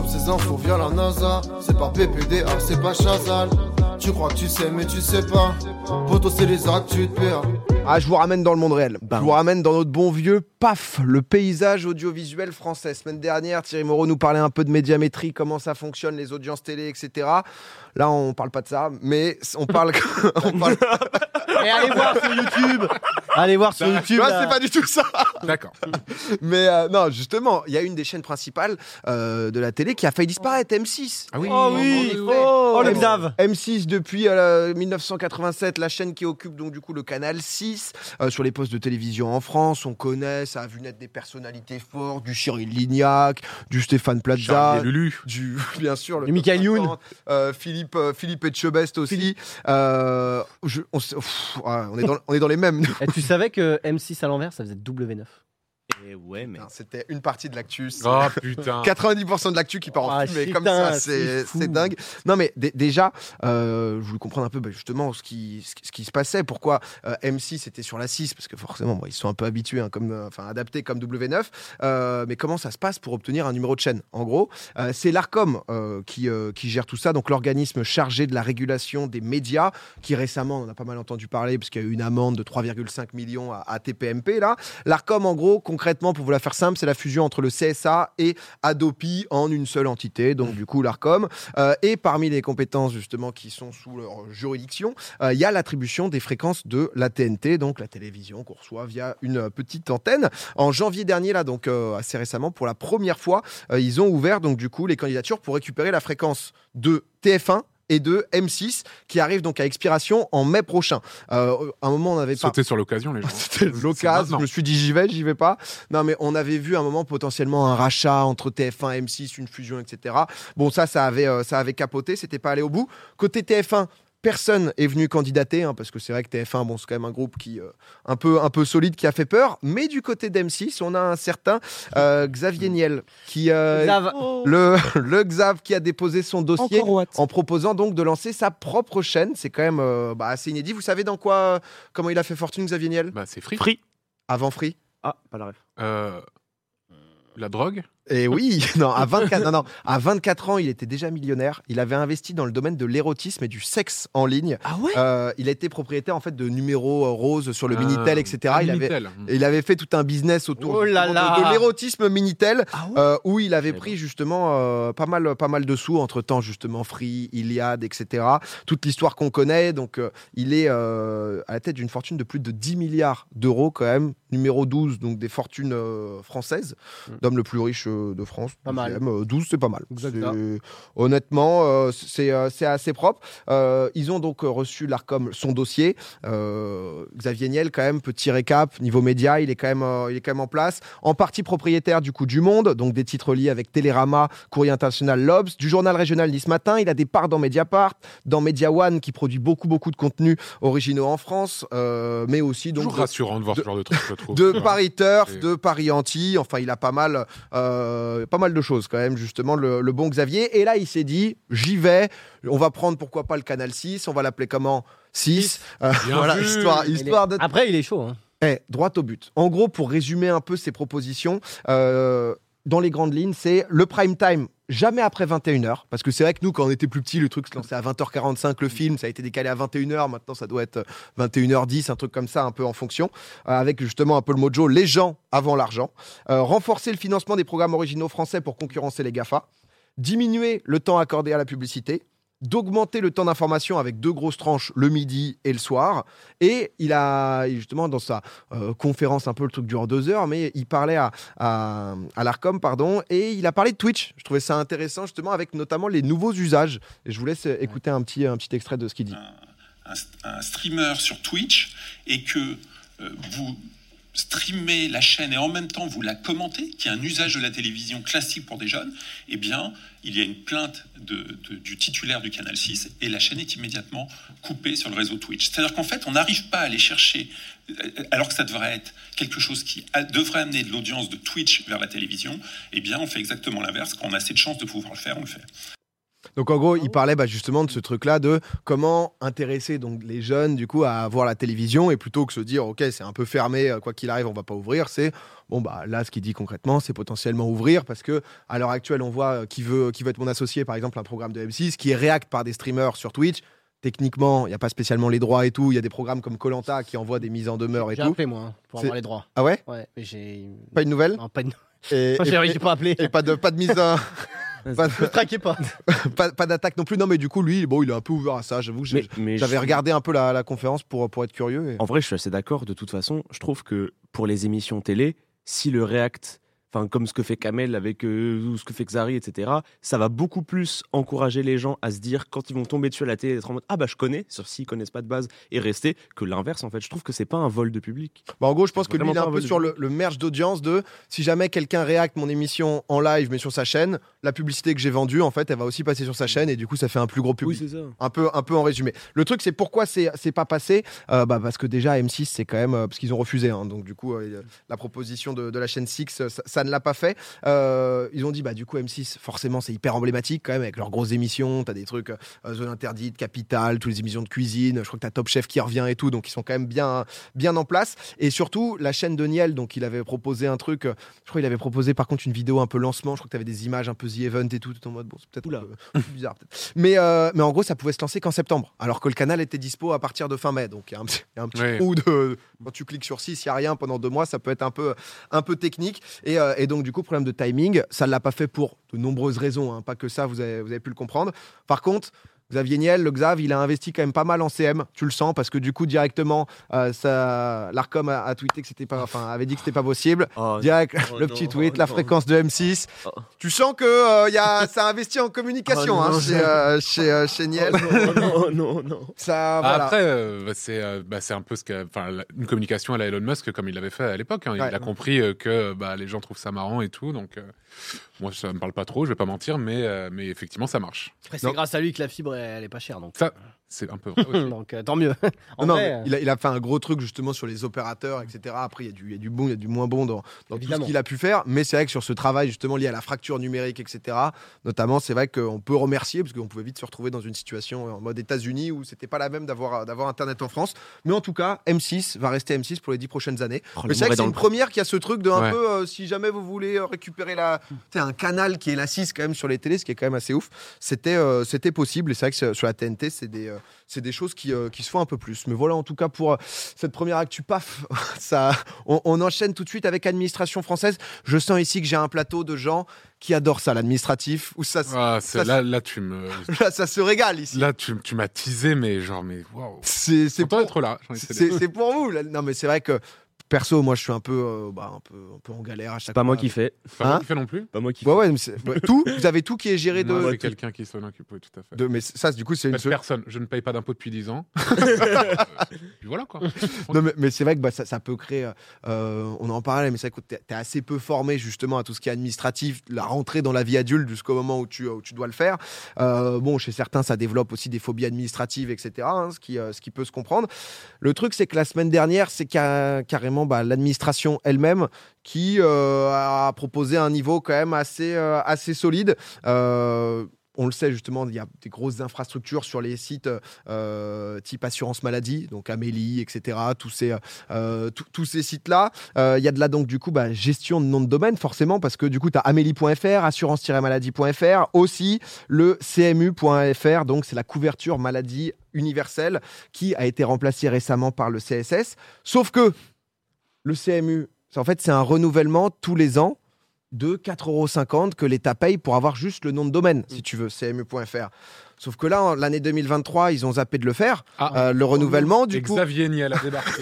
ces infos via la NASA. C'est pas PPDA, c'est pas Chazal. Tu crois que tu sais, mais tu sais pas. Poto, c'est les actes, tu te perds. Ah, je vous ramène dans le monde réel. Bah je vous ramène dans notre bon vieux PAF, le paysage audiovisuel français. Semaine dernière, Thierry Moreau nous parlait un peu de médiamétrie, comment ça fonctionne, les audiences télé, etc. Là, on parle pas de ça, mais on parle. on parle... Et allez voir sur YouTube. Allez voir sur YouTube. Ouais, là. c'est pas du tout ça. D'accord. Mais euh, non, justement, il y a une des chaînes principales euh, de la télé qui a failli disparaître, M6. Ah oui. Oh oui. Ouais. Oh, le M- Xav. M6 depuis euh, 1987, la chaîne qui occupe donc du coup le canal 6 euh, sur les postes de télévision en France. On connaît, ça a vu naître des personnalités fortes, du Cyril Lignac, du Stéphane Plaza, Lulu. du bien sûr le Du Michael Youn. 50, euh, Philippe euh, Philippe Etchebest aussi. Euh, je- on, s- pff, ouais, on est dans on est dans les mêmes. Tu savais que M6 à l'envers, ça faisait W9 Et ouais, mais. C'était une partie de l'actu. Oh putain. 90% de l'actu qui part en Ah, fumée comme ça, c'est dingue. Non mais dé- déjà, euh, je voulais comprendre un peu bah, justement ce qui, ce qui- ce qui se passait, pourquoi euh, M6 était sur la 6, parce que forcément bon, ils sont un peu habitués, hein, comme, euh, enfin adaptés comme W9, euh, mais comment ça se passe pour obtenir un numéro de chaîne? En gros, euh, c'est l'ARCOM euh, qui, euh, qui gère tout ça, donc l'organisme chargé de la régulation des médias, qui récemment, on en a pas mal entendu parler, parce qu'il y a eu une amende de 3,5 millions à, à TPMP là. L'ARCOM, en gros, concrètement, pour vous la faire simple, c'est la fusion entre le CSA et Adopi en une seule entité, donc du coup l'ARCOM. Euh, et parmi les compétences justement qui sont sous leur juridiction, euh, il y a l'attribution des fréquences de la TNT, donc la télévision qu'on reçoit via une petite antenne. En janvier dernier, là, donc euh, assez récemment, pour la première fois, ils ont ouvert donc du coup les candidatures pour récupérer la fréquence de TF1 et de M6 qui arrive donc à expiration en mai prochain. Euh, à un moment, on avait pas Sauter sur l'occasion, les gens. c'était l'occasion. Je me suis dit, j'y vais, j'y vais pas. Non, mais on avait vu à un moment potentiellement un rachat entre TF1 et M6, une fusion, etc. Bon, ça, ça avait, euh, ça avait capoté, c'était pas allé au bout. Côté TF1, personne est venu candidater, hein, parce que c'est vrai que TF1, bon, c'est quand même un groupe qui euh, un peu, un peu solide, qui a fait peur. Mais du côté d'M6, on a un certain euh, Xavier Niel, qui euh, Xav. le, le Xav qui a déposé son dossier en proposant donc de lancer sa propre chaîne. C'est quand même euh, bah, assez inédit. Vous savez dans quoi, comment il a fait fortune, Xavier Niel? Bah, c'est free. Free. Avant Free Ah, pas la ref. Euh, la drogue? Et oui, non, à 24, non, non, à 24 ans, il était déjà millionnaire. Il avait investi dans le domaine de l'érotisme et du sexe en ligne. Ah ouais? Euh, il été propriétaire en fait de numéros euh, roses sur le Ah, Minitel, etc. Il avait, Minitel. et il avait fait tout un business autour Oh là justement, là. de, de l'érotisme Minitel, Ah ouais? euh, où il avait savais pris justement euh, pas mal, pas mal de sous entre temps justement Free, Iliad, etc. Toute l'histoire qu'on connaît. Donc il est à la tête d'une fortune de plus de 10 milliards d'euros quand même, numéro 12 donc des fortunes euh, françaises, Mm. d'homme le plus riche euh, de France. Pas mal. Deuxième, euh, 12 c'est pas mal. Honnêtement, euh, c'est euh, c'est assez propre. Euh, ils ont donc reçu l'Arcom son dossier. Euh, Xavier Niel, quand même, petit récap, niveau média, il est, quand même, euh, il est quand même en place. En partie propriétaire du coup du Monde, donc des titres liés avec Télérama, Courrier International, Lobs, du journal régional Nice Matin. Il a des parts dans Mediapart, dans Media One qui produit beaucoup, beaucoup de contenus originaux en France, euh, mais aussi donc Toujours de- rassurant de voir ce genre de truc, trouve. de Paris Turf, Et- de Paris Anti. Enfin, il a pas mal, euh, pas mal de choses quand même, justement, le, le bon Xavier. Et là, il s'est dit, j'y vais. On va prendre, pourquoi pas, le canal 6. On va l'appeler comment? 6. Euh, Bien voilà, vu. histoire, est- de. Après, il est chaud. Hein. Eh, droit au but. En gros, pour résumer un peu ses propositions, euh, dans les grandes lignes, c'est le prime time. Jamais après 21h, parce que c'est vrai que nous, quand on était plus petits, le truc se lançait à 20h45, le film, ça a été décalé à 21h, maintenant ça doit être 21h10, un truc comme ça, un peu en fonction, euh, avec justement un peu le mojo, les gens avant l'argent, Euh, renforcer le financement des programmes originaux français pour concurrencer les GAFA, diminuer le temps accordé à la publicité, d'augmenter le temps d'information avec deux grosses tranches le midi et le soir. Et il a, justement, dans sa euh, conférence, un peu le truc dure deux heures, mais il parlait à, à, l'ARCOM, pardon, et il a parlé de Twitch. Je trouvais ça intéressant, justement, avec notamment les nouveaux usages. Et je vous laisse écouter un petit, un petit extrait de ce qu'il dit. un, un streamer sur Twitch et que euh, vous streamez la chaîne et en même temps vous la commentez, qui est un usage de la télévision classique pour des jeunes, eh bien, il y a une plainte de- de- du titulaire du canal 6 et la chaîne est immédiatement coupée sur le réseau Twitch. C'est-à-dire qu'en fait, on n'arrive pas à aller chercher, euh, alors que ça devrait être quelque chose qui devrait amener de l'audience de Twitch vers la télévision, eh bien, on fait exactement l'inverse. Quand on a cette chance de pouvoir le faire, on le fait. Donc en gros, il parlait bah, justement de ce truc-là de comment intéresser donc les jeunes du coup à voir la télévision et plutôt que se dire ok c'est un peu fermé euh, quoi qu'il arrive on va pas ouvrir, c'est bon bah là ce qu'il dit concrètement c'est potentiellement ouvrir parce que à l'heure actuelle on voit euh, qui veut qui veut être mon associé par exemple un programme de M6 qui est react par des streamers sur Twitch. Techniquement, il n'y a pas spécialement les droits et tout. Il y a des programmes comme Colanta qui envoient des mises en demeure et J'ai tout. appelé moi hein, pour C'est- avoir les droits. Ah ouais? Ouais, mais j'ai. Pas une nouvelle? Non, pas une. et, j'ai j'ai pas appelé. et pas de pas de mise en- pas, Ne traquez pas. pas, pas d'attaque non plus. Non mais du coup lui bon il est un peu ouvert à ça. J'avoue que j'ai- Mais, mais j'avais je- regardé un peu la, la conférence pour pour être curieux. et- En vrai, je suis assez d'accord. De toute façon, je trouve que pour les émissions télé, si le React, enfin comme ce que fait Kamel avec euh, ou ce que fait Xari, etc., ça va beaucoup plus encourager les gens à se dire quand ils vont tomber dessus à la télé, d'être en mode ah bah je connais, sur s'ils connaissent pas de base et rester, que l'inverse en fait. Je trouve que c'est pas un vol de public. Bah, en gros, je pense que lui, il est un peu sur le, le merge d'audience de si jamais quelqu'un réacte mon émission en live, mais sur sa chaîne, la publicité que j'ai vendue, en fait, elle va aussi passer sur sa chaîne et du coup, ça fait un plus gros public. c'est ça. Un peu, un peu en résumé. Le truc, c'est pourquoi c'est c'est pas passé Euh, bah, Parce que déjà, M6, c'est quand même. euh, parce qu'ils ont refusé. hein. donc, du coup, euh, la proposition de, de la chaîne 6, ça, ça ne l'a pas fait. Euh, ils ont dit, bah, du coup, M6, forcément, c'est hyper emblématique quand même avec leurs grosses émissions. T'as des trucs, euh, Zone Interdite, Capital, toutes les émissions de cuisine. Je crois que t'as Top Chef qui revient et tout. Donc, ils sont quand même bien, bien en place. Et surtout, la chaîne de Niel, donc, il avait proposé un truc. euh, Je crois qu'il avait proposé par contre une vidéo un peu lancement. Je crois que t'avais des images un peu The Event et tout. tout en mode, bon, c'est peut-être peu- bizarre. Mais, euh, mais en gros, ça pouvait se lancer qu'en septembre, alors que le canal était dispo à partir de fin mai. Donc il y a un petit, il y a un petit Ouais. trou de. Quand tu cliques sur 6, il n'y a rien pendant deux mois, ça peut être un peu, un peu technique. Et, euh, et donc, du coup, problème de timing, ça ne l'a pas fait pour de nombreuses raisons, hein, pas que ça, vous avez pu le comprendre. Par contre, Xavier Niel, le Xav, il a investi quand même pas mal en CM, tu le sens, parce que du coup, directement, euh, ça, l'ARCOM a, a tweeté que c'était pas, enfin, avait dit que c'était pas possible. Oh, Direct, Oh le non, petit tweet, oh la non. fréquence de M6. Oh. Tu sens que euh, y a, ça investit en communication Oh hein, chez, euh, chez, euh, chez Niel. oh non, non, non. Ça, voilà. Après, c'est euh, bah, c'est un peu ce que, enfin, la- une communication à la Elon Musk comme il l'avait fait à l'époque. hein. Ouais. Il a compris euh, que bah, les gens trouvent ça marrant et tout. Donc, euh, moi, ça me parle pas trop, je vais pas mentir, mais, euh, mais effectivement, ça marche. Après, c'est grâce à lui que la fibre, elle, elle est pas chère. Donc, Ça, c'est un peu vrai aussi. donc euh, tant mieux. En Non, vrai, il, a, il a fait un gros truc justement sur les opérateurs, etc. Après, il y, a du- il y a du bon, il y a du moins bon dans, dans tout ce qu'il a pu faire. Mais c'est vrai que sur ce travail justement lié à la fracture numérique, etc., notamment, c'est vrai qu'on peut remercier parce qu'on pouvait vite se retrouver dans une situation en mode États-Unis où c'était pas la même d'avoir Internet en France. Mais en tout cas, M6 va rester M6 pour les dix prochaines années. Oh, Mais c'est vrai que c'est une première qui a ce truc de un Ouais. peu, euh, si jamais vous voulez euh, récupérer la, sais, un canal qui est la 6 quand même sur les télés, ce qui est quand même assez ouf, c'était euh, c'était possible. Et c'est vrai que sur- sur la TNT, c'est des, euh, c'est des choses qui, euh, qui se font un peu plus. Mais voilà, en tout cas, pour euh, cette première actu, paf, ça, on, on enchaîne tout de suite avec administration française. Je sens ici que j'ai un plateau de gens qui adorent ça, l'administratif, ça, Ah, là, là, tu me, là, ça se régale ici. là, tu, tu m'as teasé, mais genre, mais waouh. C'est pour, pas d'être là. c'est pour vous. là. Non, mais c'est vrai que perso, moi, je suis un peu, euh, bah, un peu, un peu en galère à chaque Pas fois. moi qui fais. Pas moi Hein qui fais non plus. Pas moi qui Ouais, fais. ouais, mais c'est- ouais, tout, vous avez tout qui est géré de. Moi, c'est quelqu'un qui s'en occupe, oui, tout à fait. de- mais ça, du coup, c'est une. Personne. Je ne paye pas d'impôts depuis 10 ans. Puis voilà quoi. Non, mais, mais c'est vrai que bah, ça, ça peut créer. euh, euh, on en parlait, mais c'est vrai que t'es es assez peu formé justement à tout ce qui est administratif, la rentrée dans la vie adulte jusqu'au moment où tu, où tu dois le faire. Euh, bon, chez certains, ça développe aussi des phobies administratives, etc. hein, ce, qui, euh, ce qui peut se comprendre. Le truc, c'est que la semaine dernière, c'est ca- carrément bah, l'administration elle-même qui euh, a proposé un niveau quand même assez, euh, assez solide. Euh, on le sait justement, il y a des grosses infrastructures sur les sites type assurance maladie, donc Amélie, etc. Tous ces, ces sites-là. Il y a de là donc du coup bah, gestion de nom de domaine forcément parce que du coup tu as amélie.fr, assurance-maladie.fr, aussi le cmu.fr, donc c'est la couverture maladie universelle qui a été remplacée récemment par le CSS. Sauf que le CMU, c'est- en fait c'est un renouvellement tous les ans de 4,50€ que l'État paye pour avoir juste le nom de domaine, si tu veux, cmu.fr. Sauf que là, l'année 2023, ils ont zappé de le faire. Ah. Euh, le renouvellement, du coup. Xavier Niel a débarqué.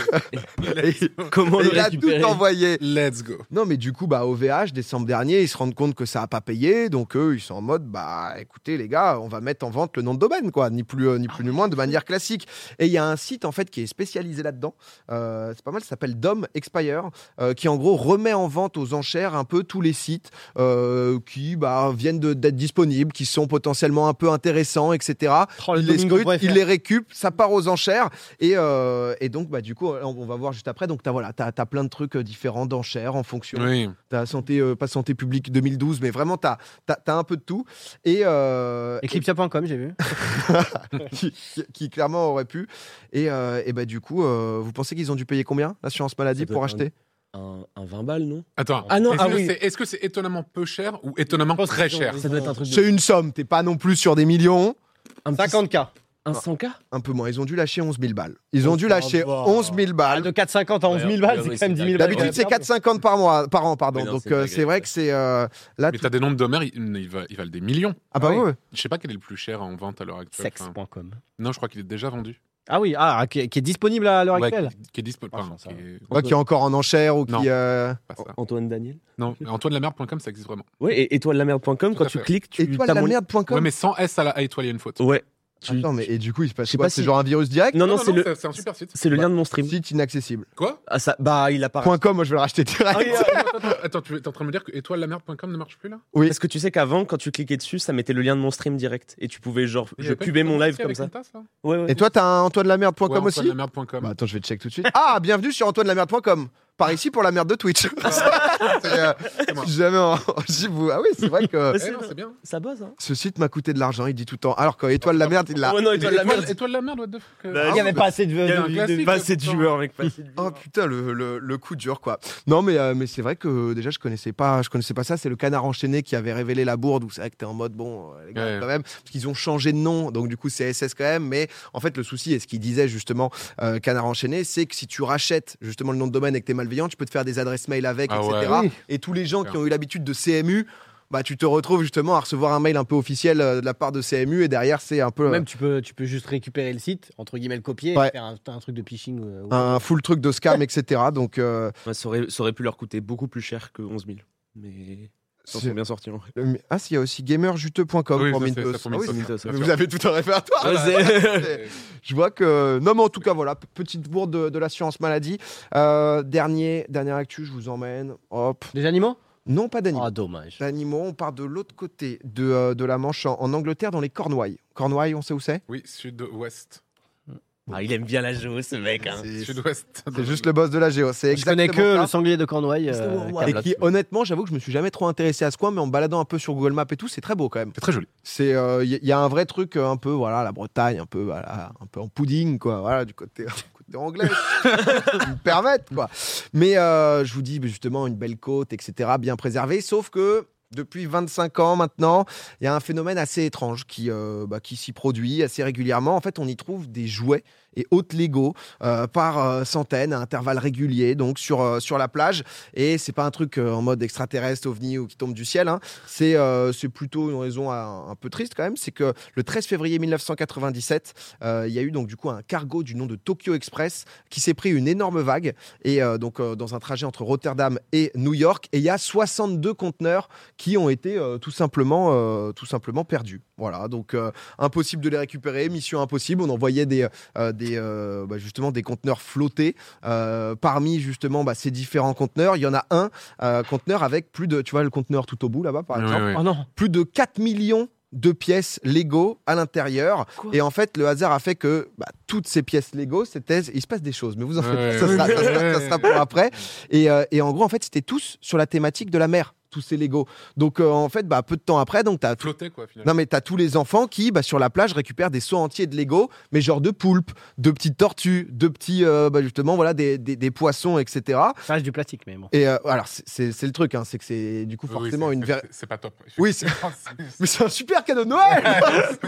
Comment il a tout envoyé. Let's go. Non, mais du coup, bah, OVH, décembre dernier, ils se rendent compte que ça n'a pas payé. Donc, eux, ils sont en mode, bah, écoutez, les gars, on va mettre en vente le nom de domaine, quoi. Ni plus, euh, ni plus ni moins, de manière classique. Et il y a un site, en fait, qui est spécialisé là-dedans. Euh, c'est pas mal, ça s'appelle Dom Expire, euh, qui, en gros, remet en vente aux enchères un peu tous les sites euh, qui bah, viennent de- d'être disponibles, qui sont potentiellement un peu intéressants etc. Oh, le il les scrute, il les récup, ça part aux enchères et, euh, et donc bah du coup on on va voir juste après donc t'as voilà t'as as plein de trucs euh, différents d'enchères en fonction Oui. t'as santé euh, pas santé publique 2012 mais vraiment t'as as, un peu de tout et, euh, Eclipsia.com, j'ai vu. qui, qui- qui clairement aurait pu et, euh, et bah du coup euh, vous pensez qu'ils ont dû payer combien l'assurance maladie pour acheter? Un, un 20 balles, non? Attends. Ah non, est-ce ah que oui. c'est- Est-ce que c'est étonnamment peu cher ou étonnamment très cher? c'est une somme t'es pas non plus sur des millions un petit- 50K. Un 100K un peu moins ils ont dû lâcher 11 000 balles ils ont Oh, dû lâcher va. 11 000 Ah, balles de 4,50 à 11 000 balles, Ouais, c'est ouais, quand même c'est 10 000 balles. D'habitude, c'est 4,50 par mois, par an, pardon. Non, Donc, c'est euh, c'est vrai que c'est euh, là. Mais tout- t'as des nombres d'homères, ils, ils va- ils valent des millions. Ah bah Ah oui. ouais. Je sais pas quel est le plus cher en vente à l'heure actuelle. Enfin, Sex.com. non, je crois qu'il est déjà vendu. Ah oui, ah, qui, est, qui est disponible à l'heure Ouais, actuelle. qui, qui est disponible. Ah, Ouais, qui est encore en enchère ou qui. Non. euh. Antoine Daniel Non, mais AntoineLaMerde.com, ça existe vraiment. Ouais, et étoile-la-merde.com, quand tu cliques, tu Étoile t'as la mon- merde.com. Ouais, mais sans S à la à étoile, il y a une faute. Ouais. Tu- Attends, mais et du coup, il se passe Je sais quoi pas C'est si- genre un virus direct Non, non, c'est le, c'est un super site. c'est le lien de mon stream. Site inaccessible. Quoi Ah, ça, bah, il apparaît. Point .com, moi je vais le racheter direct. Ah oui, ah, attends, attends, attends, tu es en train de me dire que étoile-la-merde.com ne marche plus là Oui. Parce que tu sais qu'avant, quand tu cliquais dessus, ça mettait le lien de mon stream direct. Et tu pouvais, genre, Il y je avait pas pubais mon live comme ça. une tasse, là Ouais, ouais. Et toi, t'as un antoinelamerde.com Ouais, aussi. Bah attends, je vais check tout de suite. Ah, bienvenue sur antoinelamerde.com. Par ici pour la merde de Twitch. Euh, jamais vous- Ah oui, c'est vrai que Eh non, c'est bien. Ça bosse, hein. ce site m'a coûté de l'argent, il dit tout le temps. Alors que Étoile la merde, il l'a. Ouais, non, étoile la merde. Étoile la merde, what the fuck euh, Bah, Il n'y avait pas assez de. Classique, pas assez de joueurs, mec. Pas assez de Oh putain, le, le, le coup dur quoi. Non mais, euh, mais c'est vrai que déjà je connaissais pas, je connaissais pas ça. C'est le canard enchaîné qui avait révélé la bourde où c'est vrai que t'es en mode bon les gars Ouais. quand même parce qu'ils ont changé de nom donc du coup c'est SS quand même. Mais en fait le souci et ce qu'il disait justement euh, canard enchaîné c'est que si tu rachètes justement le nom de domaine et que t'es tu peux te faire des adresses mail avec Ah etc. ouais. Oui. Et tous les gens qui ont eu l'habitude de CMU bah tu te retrouves justement à recevoir un mail un peu officiel euh, de la part de CMU et derrière c'est un peu euh, Même tu peux, tu peux juste récupérer le site, entre guillemets le copier, Ouais. et faire un, un truc de phishing. euh, ou- un full truc de scam etc. Donc euh, ça, aurait, ça aurait pu leur coûter beaucoup plus cher que 11 000. Mais ils sont bien sortis. en euh, ah si il y a aussi gamerjuteux.com Oui, pour Mintos. Ah oui, vous avez tout un répertoire. Ouais, là. c'est- C'est- Je vois que. Non, mais en tout cas, voilà, petite bourde de, de l'assurance maladie. Euh, dernier, dernière actu, je vous emmène. Hop. Des animaux? Non, pas d'animaux. Ah, dommage. D'animaux, on part de l'autre côté de, euh, de la Manche, en, en Angleterre, dans les Cornouailles. Cornouailles, on sait où c'est? Oui, sud-ouest. Ah, il aime bien la géo, ce mec. Hein. C'est juste le boss de la géo. C'est Je connais que ça. le sanglier de Cornouailles. Euh. Et qui, honnêtement, j'avoue que je me suis jamais trop intéressé à ce coin, mais en baladant un peu sur Google Maps et tout, c'est très beau quand même. C'est très joli. C'est, il y, y a un vrai truc euh, un peu, voilà, la Bretagne, un peu, voilà, un peu en pudding, quoi, voilà, du côté, du côté anglais, Ils me permettent, quoi. Mais euh, je vous dis, justement, une belle côte, etc., bien préservée, sauf que depuis 25 ans maintenant, il y a un phénomène assez étrange qui, euh, bah, qui s'y produit assez régulièrement. En fait, on y trouve des jouets et hôtes Lego euh, par euh, centaines à intervalles réguliers, donc sur, euh, sur la plage. Et c'est pas un truc en mode extraterrestre, ovni ou qui tombe du ciel. hein. C'est plutôt une raison un, peu triste quand même. C'est que le 13 février 1997, euh, il y a eu donc du coup un cargo du nom de Tokyo Express qui s'est pris une énorme vague et donc dans un trajet entre Rotterdam et New York. Et il y a 62 conteneurs qui ont été tout simplement tout simplement perdus. Voilà, donc impossible de les récupérer, mission impossible. On envoyait des des euh, bah, justement des conteneurs flottés. Euh, parmi justement bah, ces différents conteneurs, il y en a un euh, conteneur avec plus de, tu vois le conteneur tout au bout là-bas par exemple. Oh non. plus de 4 millions de pièces Lego à l'intérieur. Et en fait, le hasard a fait que bah, toutes ces pièces Lego, c'était, il se passe des choses, mais vous en faites Ouais, pas, ça, ouais, sera, ça sera- ça sera pour après. Et, euh, et en gros, en fait, c'était tous sur la thématique de la mer, tous ces Lego. Donc euh, en fait, bah, peu de temps après, donc t'as Flottait, quoi, finalement. non mais t'as tous les enfants qui, bah, sur la plage, récupèrent des seaux entiers de Lego, mais genre de poulpes, de petites tortues, de petits, euh, bah, justement, voilà, des, des- des poissons, etc. Ça reste du plastique, mais bon. Et euh, alors c'est- le truc, hein, c'est que c'est du coup Oui, oui, forcément c'est- une c'est- pas top. Oui, Mais c'est un super cadeau de Noël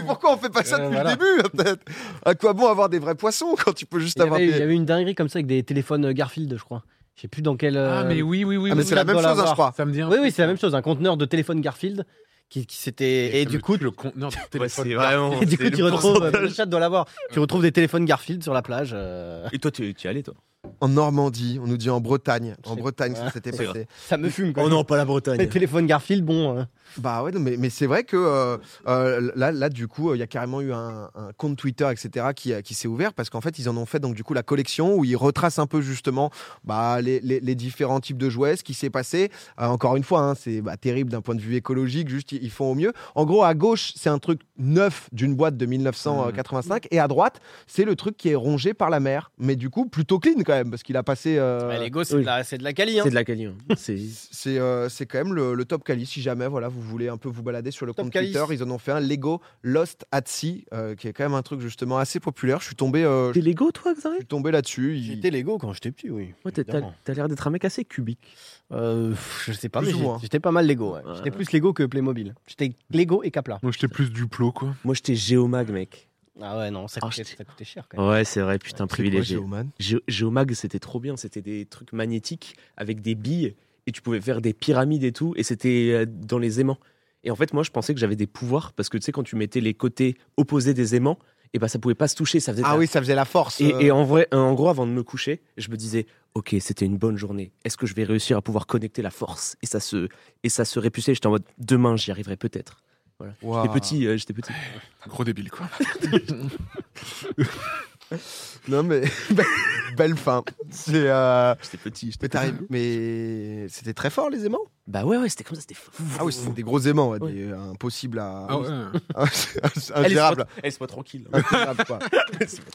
Pourquoi on fait pas ça Euh, depuis voilà. le début peut-être À quoi bon avoir des vrais poissons quand tu peux juste y, avoir il y des... avait une dinguerie comme ça avec des téléphones Garfield, je crois. Je sais plus dans quel. Ah, euh, mais oui, oui, oui. Ah, mais oui, c'est la même chose, hein, je crois. Ça me dit Oui, oui, c'est la même chose. Un conteneur de téléphone Garfield qui, qui s'était. Et, le- du coup, le conteneur de Ouais, téléphone. c'est vraiment. et du coup tu retrouves. Le chat doit l'avoir. Tu retrouves des téléphones Garfield sur la plage. euh, Et toi, tu tu y allais, toi? En Normandie, on nous dit en Bretagne. En Bretagne, ça s'était passé. Ça me fume quoi. Oh non, pas la Les Bretagne. téléphones Garfield, bon. euh, Bah ouais, non, mais, mais c'est vrai que euh, euh, là, là, du coup, il y a carrément eu un, un compte Twitter, etc., qui, qui s'est ouvert parce qu'en fait, ils en ont fait donc du coup la collection où ils retracent un peu justement bah, les, les- les différents types de jouets, ce qui s'est passé. Euh, encore une fois, hein, c'est bah, terrible d'un point de vue écologique, juste ils, ils font au mieux. En gros, à gauche, c'est un truc neuf d'une boîte de 1985 et à droite, c'est le truc qui est rongé par la mer, mais du coup plutôt clean quand même parce qu'il a passé. euh, bah, Lego, c'est oui. de la, c'est de la quali. Hein. C'est de la quali. hein. C'est C'est euh, c'est quand même le, le top quali. Si jamais voilà, vous voulez un peu vous balader sur le Top compte quali. Twitter, ils en ont fait un Lego Lost at Sea, euh, qui est quand même un truc justement assez populaire. Je suis tombé, euh, je T'es Lego, toi, Xavier suis tombé là-dessus. Il- J'étais Lego quand j'étais petit, oui. Ouais, t'as- l'air d'être un mec assez cubique. Euh, je sais pas, Plus mais j'étais pas mal Lego. ouais. J'étais plus Lego que Playmobil. J'étais Lego et Capla. Moi, j'étais plus du plot, quoi. Moi, j'étais Géomag, mec. Ah ouais, non, ça Ah, coûtait, ça coûtait cher quand même. Ouais, c'est vrai, putain, privilégié. Géoman Gé- Géomag, c'était trop bien. C'était des trucs magnétiques avec des billes et tu pouvais faire des pyramides et tout. Et c'était euh, dans les aimants. Et en fait, moi, je pensais que j'avais des pouvoirs parce que tu sais, quand tu mettais les côtés opposés des aimants, et ben ça pouvait pas se toucher. Ça faisait Ah la- oui, ça faisait la force. Et, euh, et en vrai, en gros, avant de me coucher, je me disais, ok, c'était une bonne journée. Est-ce que je vais réussir à pouvoir connecter la force Et ça se, et ça se répulsait? J'étais en mode, demain, j'y arriverai peut-être. J'étais petit, euh, j'étais petit. Gros débile, quoi. Non mais belle fin. C'est. euh, J'étais petit. Mais, J'étais t'arrives- mais c'était très fort les aimants? Bah ouais, ouais, c'était comme ça, c'était fou. Ah oui, c'était des gros aimants, ouais, Ouais. des, euh, impossibles à. Ah ouais. ingérables. Laisse-moi tranquille.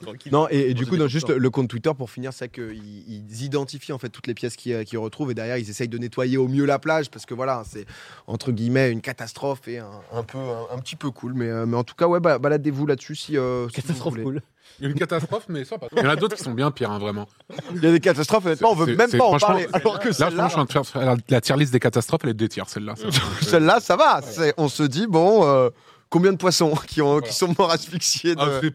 Tranquille. Non, et, et du coup, non, juste le, compte Twitter pour finir, c'est qu'ils ils identifient en fait toutes les pièces qu'ils euh, retrouvent et derrière ils essayent de nettoyer au mieux la plage parce que voilà, c'est entre guillemets une catastrophe et un, un peu un, un petit peu cool. Mais, euh, mais en tout cas, ouais, ba- baladez-vous là-dessus si. euh, si vous Catastrophe voulez. cool. Une catastrophe, mais ça passe. Il y en a d'autres qui sont bien pires, hein, vraiment. Il y a des catastrophes, honnêtement, on veut même pas en parler. Alors que Là, franchement, je suis en train de faire la, tier list des catastrophes, elle est deux tiers, celle-là. celle-là, ça va. On se dit bon. Combien de poissons qui, ont, Voilà. qui sont morts asphyxiés de... Ah, peu.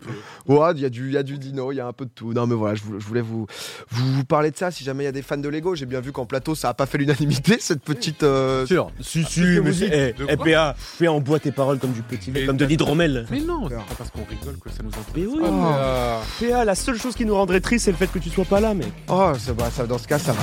Ouais, il y, a du- il y a du dino, il y a un peu de tout. Non, mais voilà, je, vou- je voulais vous, vous, vous parler de ça. Si jamais il y a des fans de Lego, j'ai bien vu qu'en plateau, ça a pas fait l'unanimité, cette petite. euh, Sûr. Si, si, que mais c'est. Eh, PA, PA, on boit tes paroles comme du petit comme de l'hydromel. Mais non, c'est pas parce qu'on rigole que ça nous intéresse. Mais oui. mais, euh, PA, la seule chose qui nous rendrait triste, c'est le fait que tu sois pas là, mec. Oh, ça va, ça, dans ce cas, ça va.